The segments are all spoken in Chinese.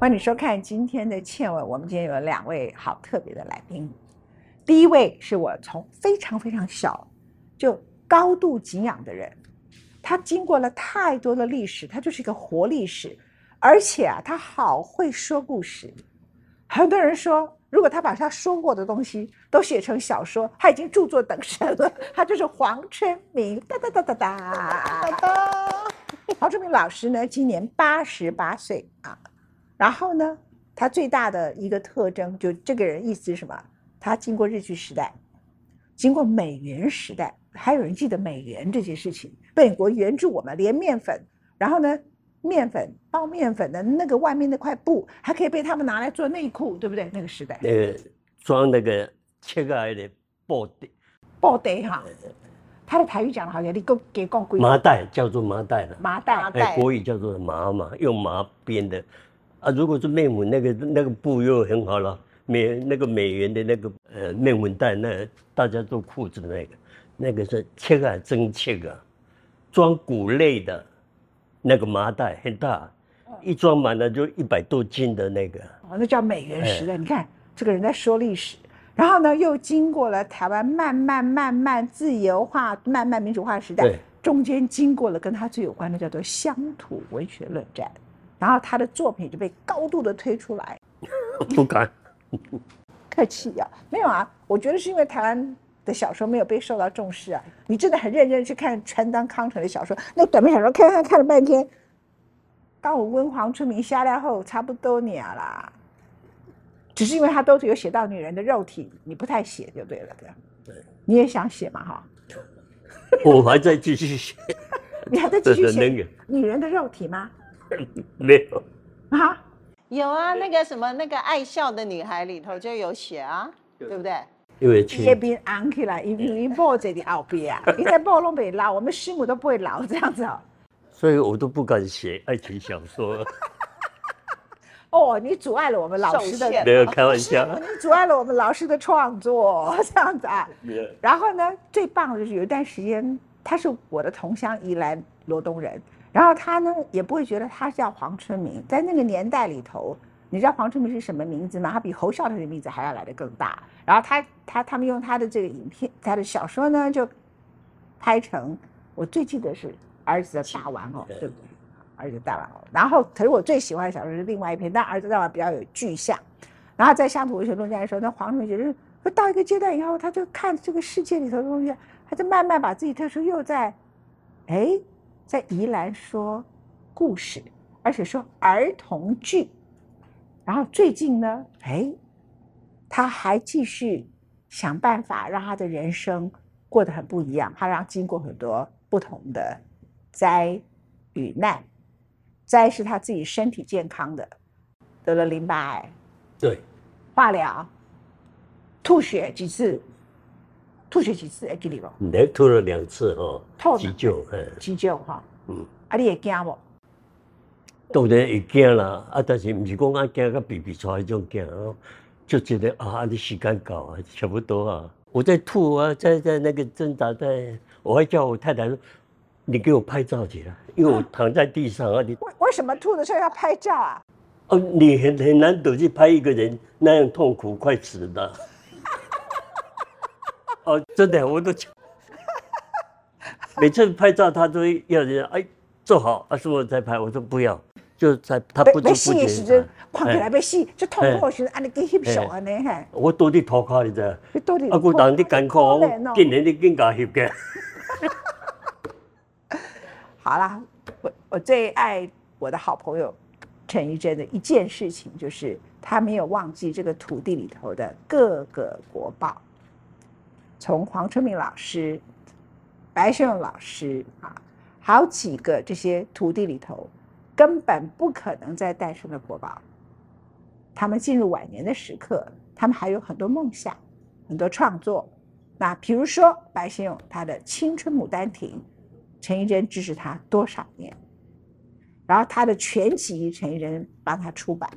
欢迎收看今天的《倩文》。我们今天有两位好特别的来宾。第一位是我从非常非常小就高度敬仰的人，他经过了太多的历史，他就是一个活历史，而且啊，他好会说故事。很多人说，如果他把他说过的东西都写成小说，他已经著作等身了。他就是黄春明，哒哒哒哒哒哒哒。黄春明老师呢，今年八十八岁啊。然后呢，他最大的一个特征，就这个人意思是什么？他经过日据时代，经过美元时代，还有人记得美元这些事情。美国援助我们，连面粉，然后呢，面粉包面粉的那个外面那块布，还可以被他们拿来做内裤，对不对？那个时代，呃，装那个切开的布袋，布袋哈。他的台语讲的好像你给给讲贵。麻袋叫做麻袋了，麻袋，哎，国语叫做麻嘛，用麻编的。啊，如果是面粉那个那个布又很好了，美那个美元的那个呃面粉袋，那大家都裤子的那个，那个是切啊真切啊，装谷类的，那个麻袋很大，一装满了就一百多斤的那个。哦，那叫美元时代。你看这个人在说历史，然后呢又经过了台湾慢慢慢慢自由化、慢慢民主化时代，中间经过了跟他最有关的叫做乡土文学论战。然后他的作品就被高度的推出来，不敢，客气啊，没有啊，我觉得是因为台湾的小说没有被受到重视啊。你真的很认真去看川端康成的小说，那短篇小说看看看了半天，当我温黄春明下来后，差不多年啦。只是因为他都是有写到女人的肉体，你不太写就对了，对对，你也想写嘛哈？我还在继续写，你还在继续 写女人的肉体吗？没有啊，有啊，那个什么那个爱笑的女孩里头就有写啊，对不对？因为叶边昂起来，因为报纸的后边啊，你在抱拢不老，我们师母都不会老这样子哦。所以我都不敢写爱情小说。哦，你阻碍了我们老师的，没有开玩笑，你阻碍了我们老师的创作这样子啊。然后呢，最棒的就是有一段时间，他是我的同乡宜兰罗东人。然后他呢也不会觉得他叫黄春明，在那个年代里头，你知道黄春明是什么名字吗？他比侯孝贤的名字还要来的更大。然后他他他们用他的这个影片，他的小说呢就拍成，我最记得是儿子的大玩偶，对不对？儿子大玩偶。然后可是我最喜欢的小说是另外一篇，但儿子大玩偶比较有具象。然后在乡土文学中间的时候，那黄春明就是到一个阶段以后，他就看这个世界里头的东西，他就慢慢把自己特殊又在，哎。在宜兰说故事，而且说儿童剧，然后最近呢，哎，他还继续想办法让他的人生过得很不一样。他让经过很多不同的灾与难，灾是他自己身体健康的，得了淋巴癌，对，化疗，吐血几次。吐血几次？会记得不？你吐了两次哦，急救，嗯，急救哈，嗯，啊，你会惊不？当然会惊啦，啊，但是不是讲啊惊个比比出来种惊哦，就觉得啊，你时间到啊，差不多啊，我在吐啊，在在那个挣扎，在，我还叫我太太说，你给我拍照去了，因为我躺在地上啊，你为为什么吐的时候要拍照啊？哦，你很很难得去拍一个人那样痛苦快死的。哦，真的，我都每次拍照，他都要人哎坐好啊，是我在拍，我说不要，就在他不不戏时就框起来被戏，就痛苦时安尼给翕相安尼嘿。我多啲拖卡你知？啊，古人啲艰苦，今年啲更加翕嘅。好啦，我我最爱我的好朋友陈怡珍的一件事情，就是他没有忘记这个土地里头的各个国宝。从黄春明老师、白先勇老师啊，好几个这些徒弟里头，根本不可能再诞生的国宝。他们进入晚年的时刻，他们还有很多梦想、很多创作。那比如说白先勇他的《青春牡丹亭》，陈怡贞支持他多少年？然后他的全集，陈怡贞帮他出版。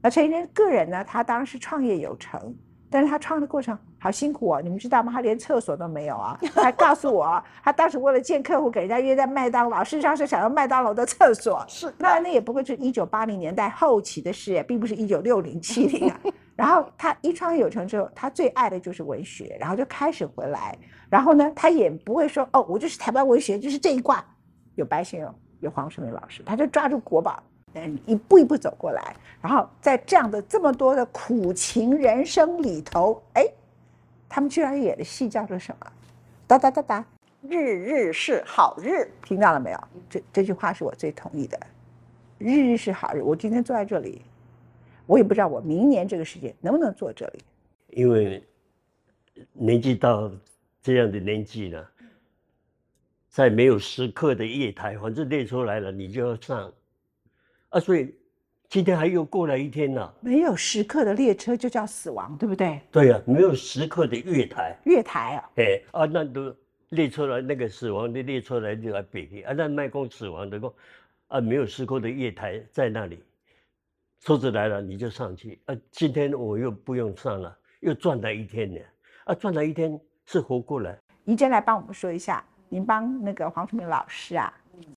那陈怡贞个人呢，他当时创业有成，但是他创的过程。好辛苦哦！你们知道吗？他连厕所都没有啊！他告诉我，他当时为了见客户，给人家约在麦当劳，事实上是想要麦当劳的厕所。是，那那也不过是一九八零年代后期的事，并不是一九六零七零啊。然后他一创业有成之后，他最爱的就是文学，然后就开始回来。然后呢，他也不会说哦，我就是台湾文学，就是这一挂，有白先勇，有黄春明老师，他就抓住国宝，嗯，一步一步走过来。然后在这样的这么多的苦情人生里头，哎。他们居然演的戏叫做什么？哒哒哒哒，日日是好日，听到了没有？这这句话是我最同意的。日日是好日，我今天坐在这里，我也不知道我明年这个时间能不能坐这里。因为年纪到这样的年纪了，在没有时刻的夜台，反正列出来了，你就要上啊，所以。今天还又过了一天呢。没有时刻的列车就叫死亡，对不对？对呀，没有时刻的月台。月台啊？哎啊，那都列出来那个死亡的列车来就来比啊，那卖公死亡的公啊，没有时刻的月台在那里，车子来了你就上去啊。今天我又不用上了，又赚了一天呢。啊，赚了一天是活过来。宜珍来帮我们说一下，您帮那个黄春明老师啊，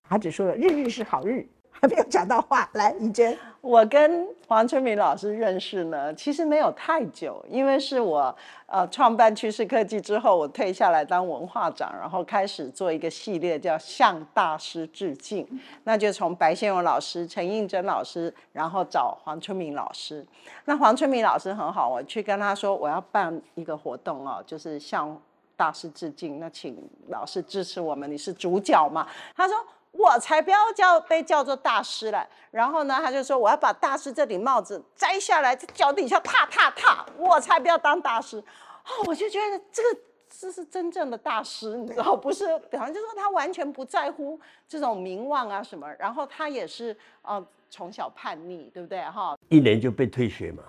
他只说了日日是好日。还没有讲到话，来，怡娟，我跟黄春明老师认识呢，其实没有太久，因为是我呃创办趋势科技之后，我退下来当文化长，然后开始做一个系列叫向大师致敬，那就从白先勇老师、陈应真老师，然后找黄春明老师。那黄春明老师很好，我去跟他说我要办一个活动哦，就是向大师致敬，那请老师支持我们，你是主角嘛？他说。我才不要叫被叫做大师了。然后呢，他就说我要把大师这顶帽子摘下来，在脚底下踏踏踏，我才不要当大师。哦，我就觉得这个这是真正的大师，你知道不是？比方就说他完全不在乎这种名望啊什么。然后他也是呃从小叛逆，对不对？哈，一年就被退学嘛。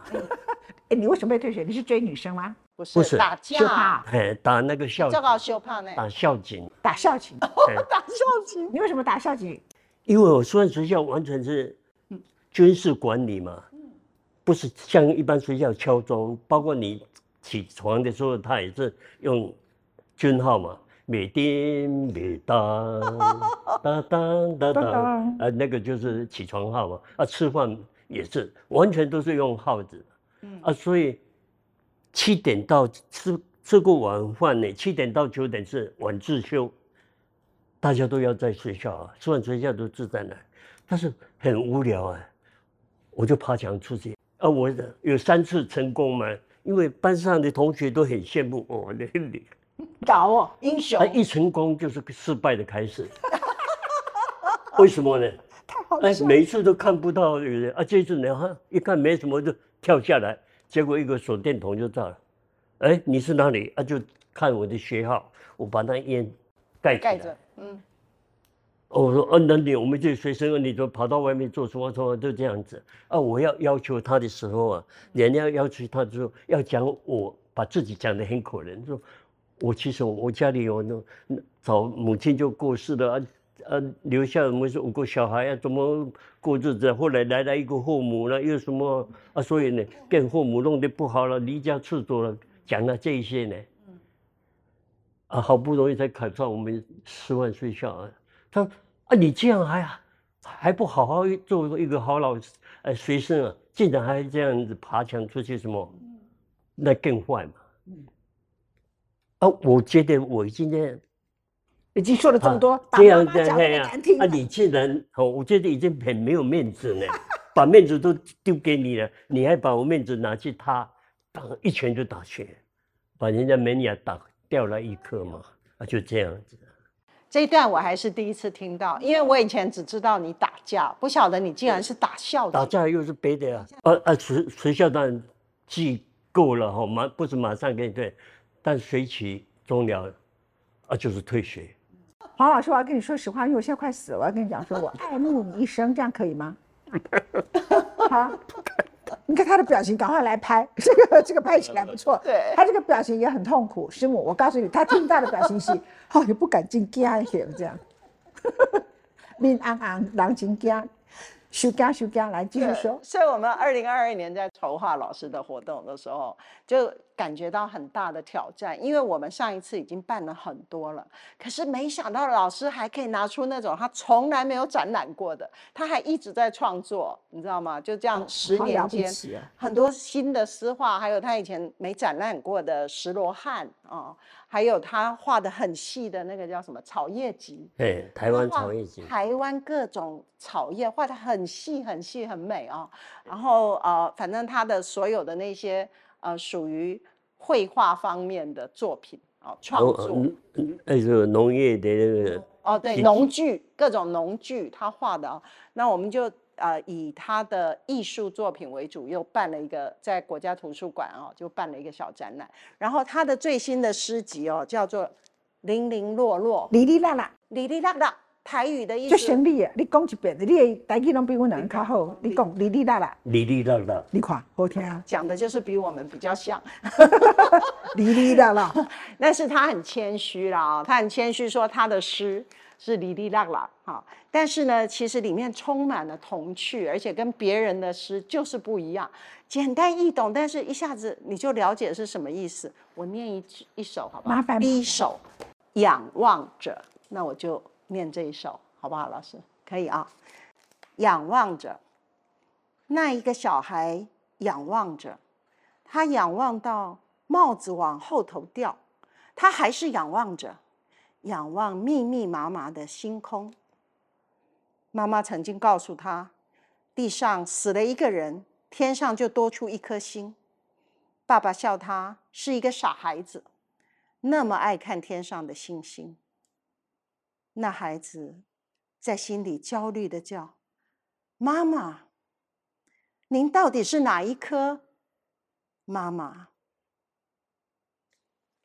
哎，你为什么被退学？你是追女生吗？不是打架，哎，打那个校，这个羞怕呢，打校警，打校警，打校警。你为什么打校警？因为我书院学校完全是军事管理嘛，不是像一般学校敲钟，包括你起床的时候，他也是用军号嘛，每叮每当，当当当当，啊，那个就是起床号嘛，啊，吃饭也是完全都是用号子，嗯，啊，所以。七点到吃吃过晚饭呢，七点到九点是晚自修，大家都要在学校啊，吃完学校都自在那，但是很无聊啊，我就爬墙出去。啊，我有三次成功嘛，因为班上的同学都很羡慕我，那你搞哦，英雄，一成功就是失败的开始，为什么呢？太好哎，每一次都看不到有人啊，这次呢，一看没什么就跳下来。结果一个手电筒就到了，哎，你是哪里？啊，就看我的学号，我把那烟盖盖着，嗯。我说，哦，那你我们这学生，你就跑到外面做什么什么就这样子啊？我要要求他的时候啊，人家要求他说要讲我把自己讲得很可怜，说我其实我家里有那早母亲就过世了。呃，留下我们是五个小孩啊，怎么过日子？后来来了一个后母了，又什么啊？所以呢，跟后母弄得不好了，离家出走了，讲了这些呢。啊，好不容易才考上我们师范学校啊。他说啊，你这样还还不好好做一个好老师，呃，学生啊，竟然还这样子爬墙出去什么？那更坏嘛。啊，我觉得我今天。已经说了这么多，这样这样啊！你既然哦，我觉得已经很没有面子了，把面子都丢给你了，你还把我面子拿去他打一拳就打去，把人家门牙打掉了一颗嘛，啊，就这样子。这一段我还是第一次听到，因为我以前只知道你打架，不晓得你竟然是打校打架又是别的啊？呃呃，学学校当然记够了哈，马不是马上给你退，但随其终了，啊，就是退学。黄老师，我要跟你说实话，因为我现在快死了。我要跟你讲，说我爱慕你一生，这样可以吗？好，你看他的表情，赶快来拍这个，这个拍起来不错。对，他这个表情也很痛苦。师母，我告诉你，他听到的表情是，哦，也不敢进家去这样。面昂昂，狼情家。修家修家，来继续说。所以，我们二零二二年在筹划老师的活动的时候，就感觉到很大的挑战，因为我们上一次已经办了很多了，可是没想到老师还可以拿出那种他从来没有展览过的，他还一直在创作，你知道吗？就这样十年间，很多新的诗画，还有他以前没展览过的石罗汉啊。还有他画的很细的那个叫什么草叶集？对，台湾草叶集。台湾各种草叶画的很细很细很美啊。然后呃，反正他的所有的那些呃属于绘画方面的作品哦，创作。那是农业的那个。哦，对，农具各种农具他画的啊。那我们就。呃，以他的艺术作品为主，又办了一个在国家图书馆哦，就办了一个小展览。然后他的最新的诗集哦，叫做《零零落落》，哩哩啦啦，哩哩啦啦，台语的意思。就省力你讲一遍，你的台语拢比我人较好。你讲哩哩啦啦，哩哩啦啦，你看好听啊。讲的就是比我们比较像，哩哩啦啦。但是他很谦虚啦，他很谦虚说他的诗。是哩哩啦啦，哈，但是呢，其实里面充满了童趣，而且跟别人的诗就是不一样，简单易懂，但是一下子你就了解是什么意思。我念一一首，好不好？麻烦。第一首，仰望着，那我就念这一首，好不好，老师？可以啊。仰望着，那一个小孩仰望着，他仰望到帽子往后头掉，他还是仰望着。仰望密密麻麻的星空。妈妈曾经告诉他，地上死了一个人，天上就多出一颗星。爸爸笑他是一个傻孩子，那么爱看天上的星星。那孩子在心里焦虑的叫：“妈妈，您到底是哪一颗？”妈妈，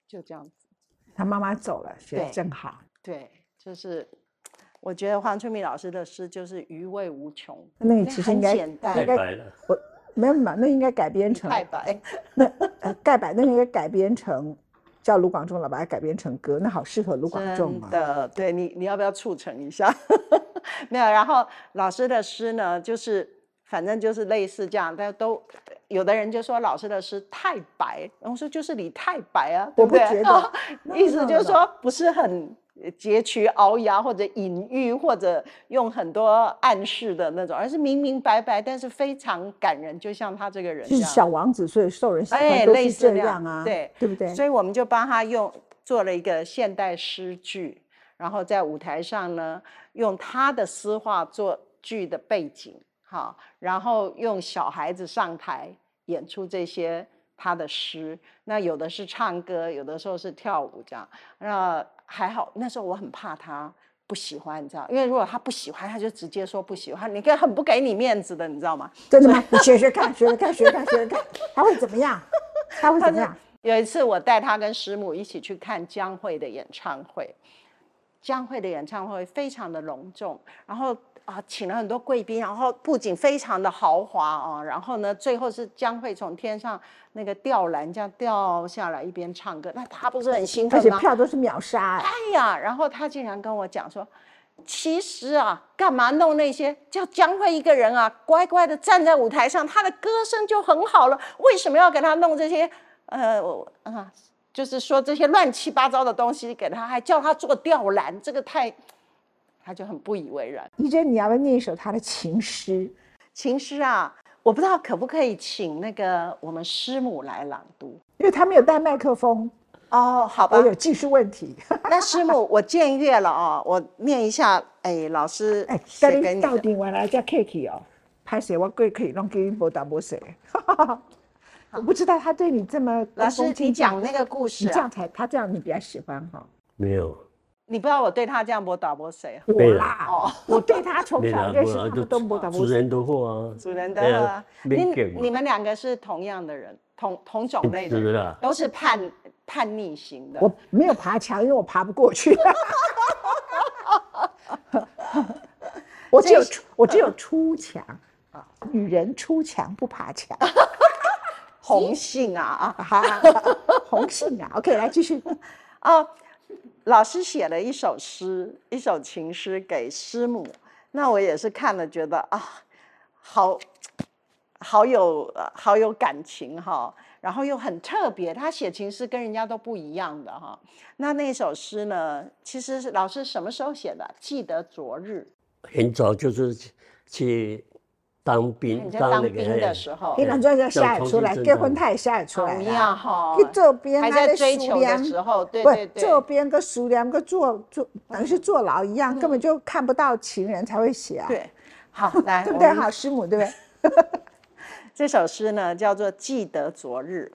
就这样子。他妈妈走了，写的正好。对，就是我觉得黄春明老师的诗就是余味无穷。那个其实应该太白了，我没有嘛，那应该改编成太白。那呃，盖白那应该改编成叫卢广仲了，把它改编成歌，那好适合卢广仲啊。的，对你你要不要促成一下？没有，然后老师的诗呢，就是反正就是类似这样，但都。有的人就说老师的诗太白，然后说就是你太白啊，我不觉得，意思就是说不是很截取鳌牙或者隐喻或者用很多暗示的那种，而是明明白白，但是非常感人，就像他这个人，就是小王子，所以受人喜欢都是这样啊，对对不对？所以我们就帮他用做了一个现代诗句，然后在舞台上呢，用他的诗画做剧的背景，好，然后用小孩子上台。演出这些他的诗，那有的是唱歌，有的时候是跳舞，这样。那还好，那时候我很怕他不喜欢，你知道，因为如果他不喜欢，他就直接说不喜欢，你跟很不给你面子的，你知道吗？真的吗？你学学看，学学看，学看，学学看，他会怎么样？他会怎么样？有一次我带他跟师母一起去看江蕙的演唱会，江蕙的演唱会非常的隆重，然后。啊，请了很多贵宾，然后布景非常的豪华啊，然后呢，最后是将会从天上那个吊篮这样掉下来，一边唱歌，那他不是很兴奋吗？而且票都是秒杀。哎呀，然后他竟然跟我讲说，其实啊，干嘛弄那些？叫将会一个人啊，乖乖的站在舞台上，他的歌声就很好了，为什么要给他弄这些？呃，啊，就是说这些乱七八糟的东西给他，还叫他做吊篮，这个太。他就很不以为然。你觉得你要不要念一首他的情诗？情诗啊，我不知道可不可以请那个我们师母来朗读，因为他没有带麦克风。哦，好吧，我有技术问题。那师母，我僭越了哦，我念一下。哎，老师，哎，给你到底完了叫 Kiki 哦，拍谁我贵可以弄给你播打播谁？我不知道他对你这么老师，你讲那个故事，你这样才他这样你比较喜欢哈？没有。你不知道我对他这样，不打我谁？我啦，哦，我对他从小认识他都不打我。主人的货啊，主人的啊。你你们两个是同样的人，同同种类的，都是叛叛逆型的。我没有爬墙，因为我爬不过去。我只有出，我只有出墙啊！女人出墙不爬墙。红杏啊啊！好，红杏啊。OK，来继续啊。老师写了一首诗，一首情诗给师母。那我也是看了，觉得啊，好好有好有感情哈，然后又很特别，他写情诗跟人家都不一样的哈。那那首诗呢，其实是老师什么时候写的？记得昨日，很早就是去当兵，当兵的时候，你两就要写出来，结婚他也写出来呀哈。去做编，还在追求的时候，对对对，做编跟苏联跟坐坐等于是坐牢一样，根本就看不到情人才会写啊。对，好来，对不对？好，师母对不对？这首诗呢叫做《记得昨日》，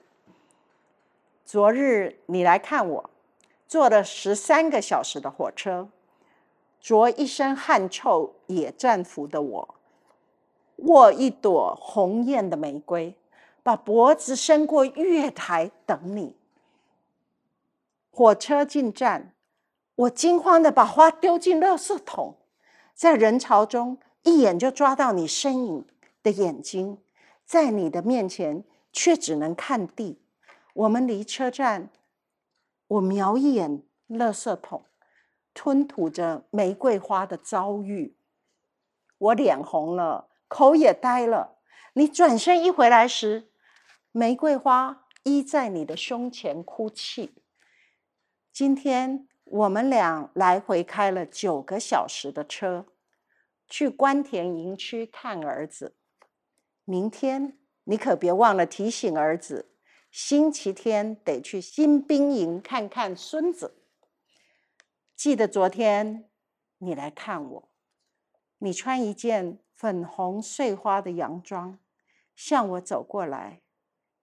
昨日你来看我，坐了十三个小时的火车，着一身汗臭野战服的我。握一朵红艳的玫瑰，把脖子伸过月台等你。火车进站，我惊慌的把花丢进垃圾桶，在人潮中一眼就抓到你身影的眼睛，在你的面前却只能看地。我们离车站，我瞄一眼垃圾桶，吞吐着玫瑰花的遭遇，我脸红了。口也呆了。你转身一回来时，玫瑰花依在你的胸前哭泣。今天我们俩来回开了九个小时的车，去关田营区看儿子。明天你可别忘了提醒儿子，星期天得去新兵营看看孙子。记得昨天你来看我，你穿一件。粉红碎花的洋装向我走过来，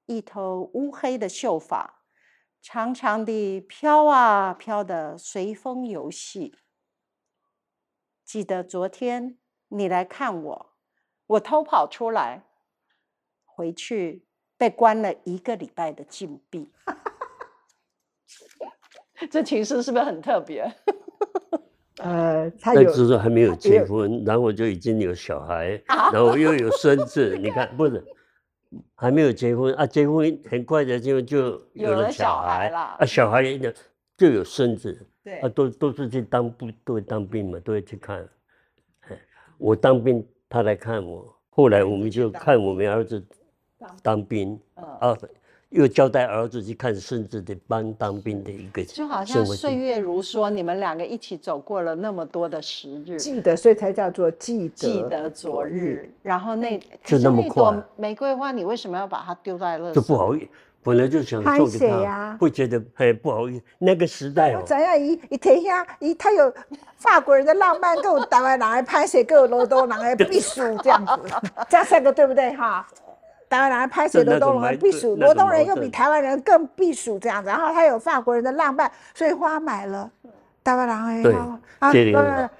一头乌黑的秀发，长长的飘啊飘的随风游戏。记得昨天你来看我，我偷跑出来，回去被关了一个礼拜的禁闭。这情诗是不是很特别？呃，他有，就是还没有结婚，然后就已经有小孩，然后又有孙 子。你看，不是还没有结婚啊？结婚很快的就就有了小孩啊，小孩也就有孙子，对啊，都都是去当兵，都会当兵嘛，都会去看。我当兵，他来看我，后来我们就看我们儿子当兵啊。又交代儿子去看孙子的班当兵的一个，就好像岁月如梭，你们两个一起走过了那么多的时日，记得，所以才叫做记得记得昨日。然后那就那么快，玫瑰花，你为什么要把它丢在那？就不好意思，本来就想送给他，会觉得哎不好意思。那个时代哦，怎样一一天下一他有法国人的浪漫，跟台湾人来拍摄，跟罗东人来避暑这样子，这三个对不对哈？台湾人拍写罗东人避暑，罗东人又比台湾人更避暑这样子，然后他有法国人的浪漫，所以花买了，台湾人哎，啊，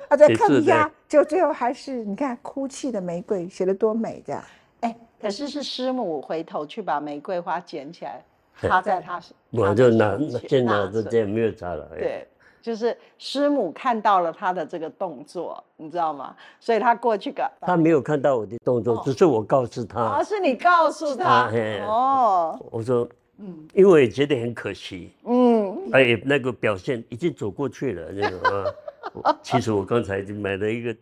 啊，再看一下，就最后还是你看哭泣的玫瑰写的多美这样，哎，可是是师母回头去把玫瑰花捡起来，插在他，我就拿现在是这样没有插了，对。就是师母看到了他的这个动作，你知道吗？所以他过去个，他没有看到我的动作，只是我告诉他。啊，是你告诉他。哦。我说，嗯，因为觉得很可惜。嗯。哎，那个表现已经走过去了，那个。其实我刚才就买了一个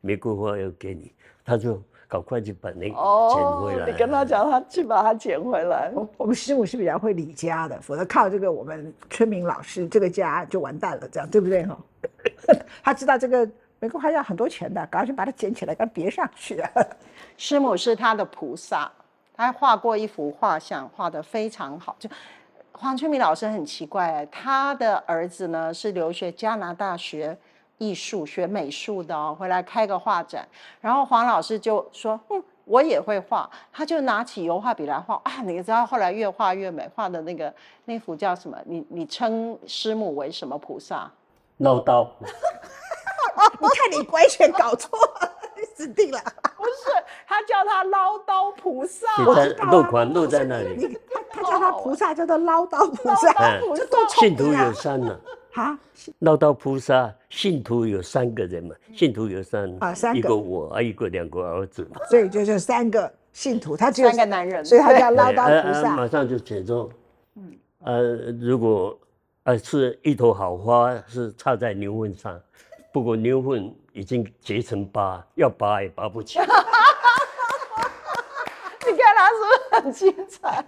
玫瑰花要给你，他就。赶快去把那捡回来。你跟他讲，他去把它捡回来。我们师母是比较会理家的，否则靠这个我们村民老师这个家就完蛋了，这样对不对哈？他知道这个玫瑰花要很多钱的，赶快去把它捡起来，给它别上去。师母是他的菩萨，他画过一幅画像，画的非常好。就黄春明老师很奇怪，他的儿子呢是留学加拿大学。艺术学美术的哦，回来开个画展，然后黄老师就说：“嗯，我也会画。”他就拿起油画笔来画啊！你知道后来越画越美，画的那个那幅叫什么？你你称师母为什么菩萨？唠叨。你看你乖全搞错，死定了。不是，他叫他唠叨菩萨。漏款漏在那里。他他叫他菩萨，叫做唠叨菩萨。信徒有三呢。啊，唠叨菩萨信徒有三个人嘛？信徒有三啊，三个，一个我，啊，一个两个儿子嘛。所以就是三个信徒，他只有三个男人，所以他叫唠叨菩萨。马上就解中。嗯，呃，如果呃是一头好花是插在牛粪上，不过牛粪已经结成疤，要拔也拔不起。你看他是不是很精彩？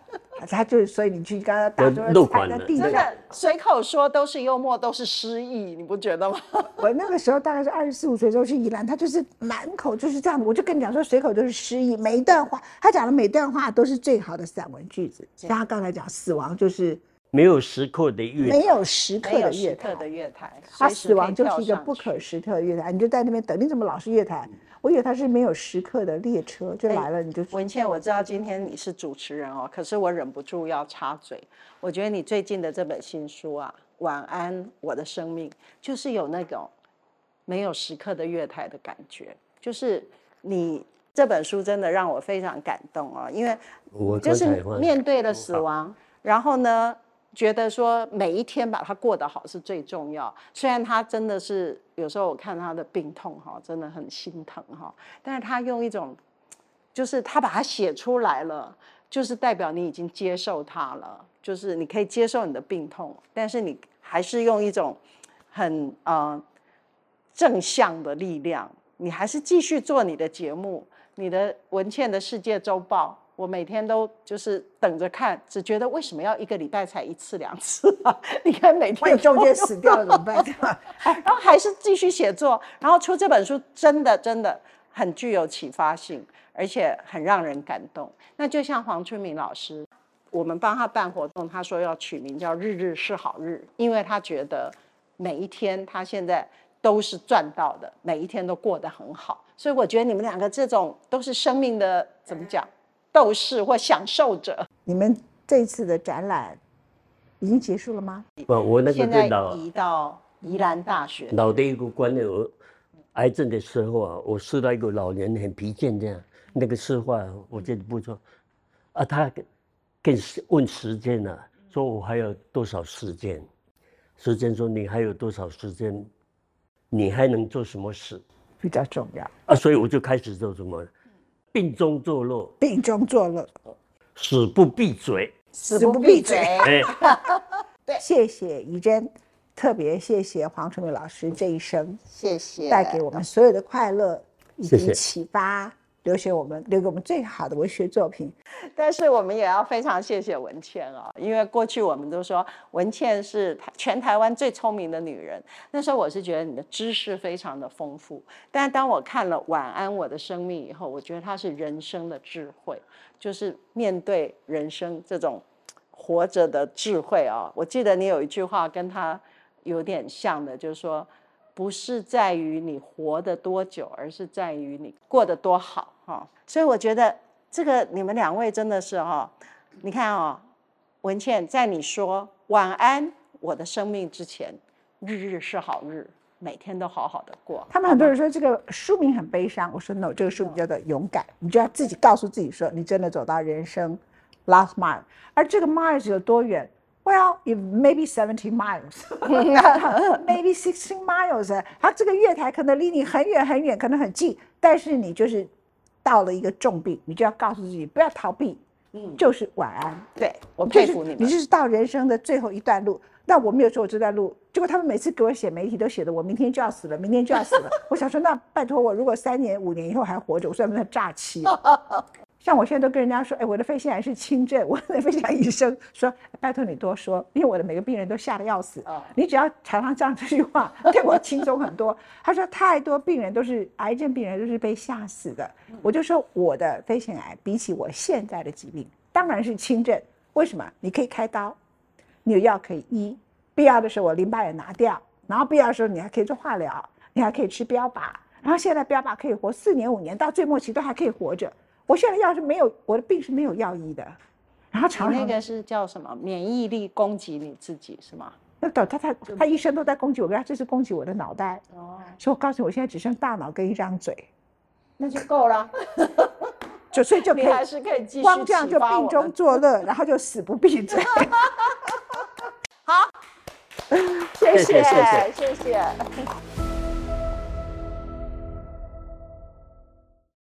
他就是，所以你去跟他打都桌子漏款了踩在地上。真的随口说都是幽默，都是诗意，你不觉得吗？我那个时候大概是二十四五岁的时候去宜兰，他就是满口就是这样的。我就跟你讲说，随口都是诗意，每一段话他讲的每段话都是最好的散文句子。像他刚才讲死亡就是没有时刻的月没有时刻没有的乐台，时刻的月台，他死亡就是一个不可时刻的月台，你就在那边等。你怎么老是月台？我以为他是没有时刻的列车，就哎来了你就文倩，我知道今天你是主持人哦，可是我忍不住要插嘴。我觉得你最近的这本新书啊，《晚安，我的生命》，就是有那种没有时刻的月台的感觉。就是你这本书真的让我非常感动哦，因为我就是面对了死亡，然后呢，觉得说每一天把它过得好是最重要。虽然他真的是有时候我看他的病痛哈，真的很心疼哈，但是他用一种，就是他把它写出来了，就是代表你已经接受它了，就是你可以接受你的病痛，但是你还是用一种很呃正向的力量，你还是继续做你的节目，你的文倩的世界周报，我每天都就是等着看，只觉得为什么要一个礼拜才一次两次啊？你看每天中间死掉了怎么办？然后还是继续写作，然后出这本书，真的真的很具有启发性，而且很让人感动。那就像黄春明老师，我们帮他办活动，他说要取名叫“日日是好日”，因为他觉得每一天他现在都是赚到的，每一天都过得很好。所以我觉得你们两个这种都是生命的怎么讲斗士或享受者。你们这次的展览已经结束了吗？不，我那个现在老移到宜兰大学，老的一个观念，我癌症的时候啊，我试到一个老人很疲倦这样，那个诗话我觉得不错，啊，他跟跟问时间呢、啊，说我还有多少时间？时间说你还有多少时间？你还能做什么事？比较重要。啊，所以我就开始做什么，病中作乐，病中作乐，死不闭嘴。死不闭嘴。哎，对。谢谢怡珍，特别谢谢黄春梅老师这一生。谢谢。带给我们所有的快乐以及谢谢。启发，留学我们留给我们最好的文学作品。但是我们也要非常谢谢文倩哦，因为过去我们都说文倩是全台湾最聪明的女人，那时候我是觉得你的知识非常的丰富，但当我看了《晚安我的生命》以后，我觉得它是人生的智慧，就是面对人生这种活着的智慧啊、我记得你有一句话跟她有点像的，就是说。不是在于你活得多久，而是在于你过得多好哈、所以我觉得这个你们两位真的是哈、你看哦，文倩在你说晚安我的生命之前，日日是好日，每天都好好的过。他们很多人说这个书名很悲伤，我说 no，这个书名叫做勇敢，你就要自己告诉自己说，你真的走到人生 last mile，而这个 miles 有多远？Well, it maybe seventy miles, maybe sixteen miles。它这个月台可能离你很远很远，可能很近，但是你就是到了一个重病，你就要告诉自己不要逃避，嗯，就是晚安。对我佩服你们。你就是到人生的最后一段路。那我没有说我这段路，结果他们每次给我写媒体都写的我明天就要死了，明天就要死了。我想说，那拜托我，如果三年五年以后还活着，我算不算诈欺？像我现在都跟人家说，哎，我的肺腺癌是轻症，我的肺腺癌医生说，拜托你多说，因为我的每个病人都吓得要死。哦你只要常常讲这句话，对我轻松很多。他说太多病人都是癌症病人都是被吓死的，我就说我的肺腺癌比起我现在的疾病当然是轻症，为什么？你可以开刀，你有药可以医，必要的时候我淋巴也拿掉，然后必要的时候你还可以做化疗，你还可以吃标靶，然后现在标靶可以活四年五年，到最末期都还可以活着。我现在要是没有我的病是没有药医的，然后常常那个是叫什么？免疫力攻击你自己是吗？那他他他他医生都在攻击我，跟他这是攻击我的脑袋，哦，所以我告诉你，我现在只剩大脑跟一张嘴，那就够了，就所以就可以还是可以继续光这样就病中作乐，然后就死不闭嘴。好，谢谢谢谢谢谢谢。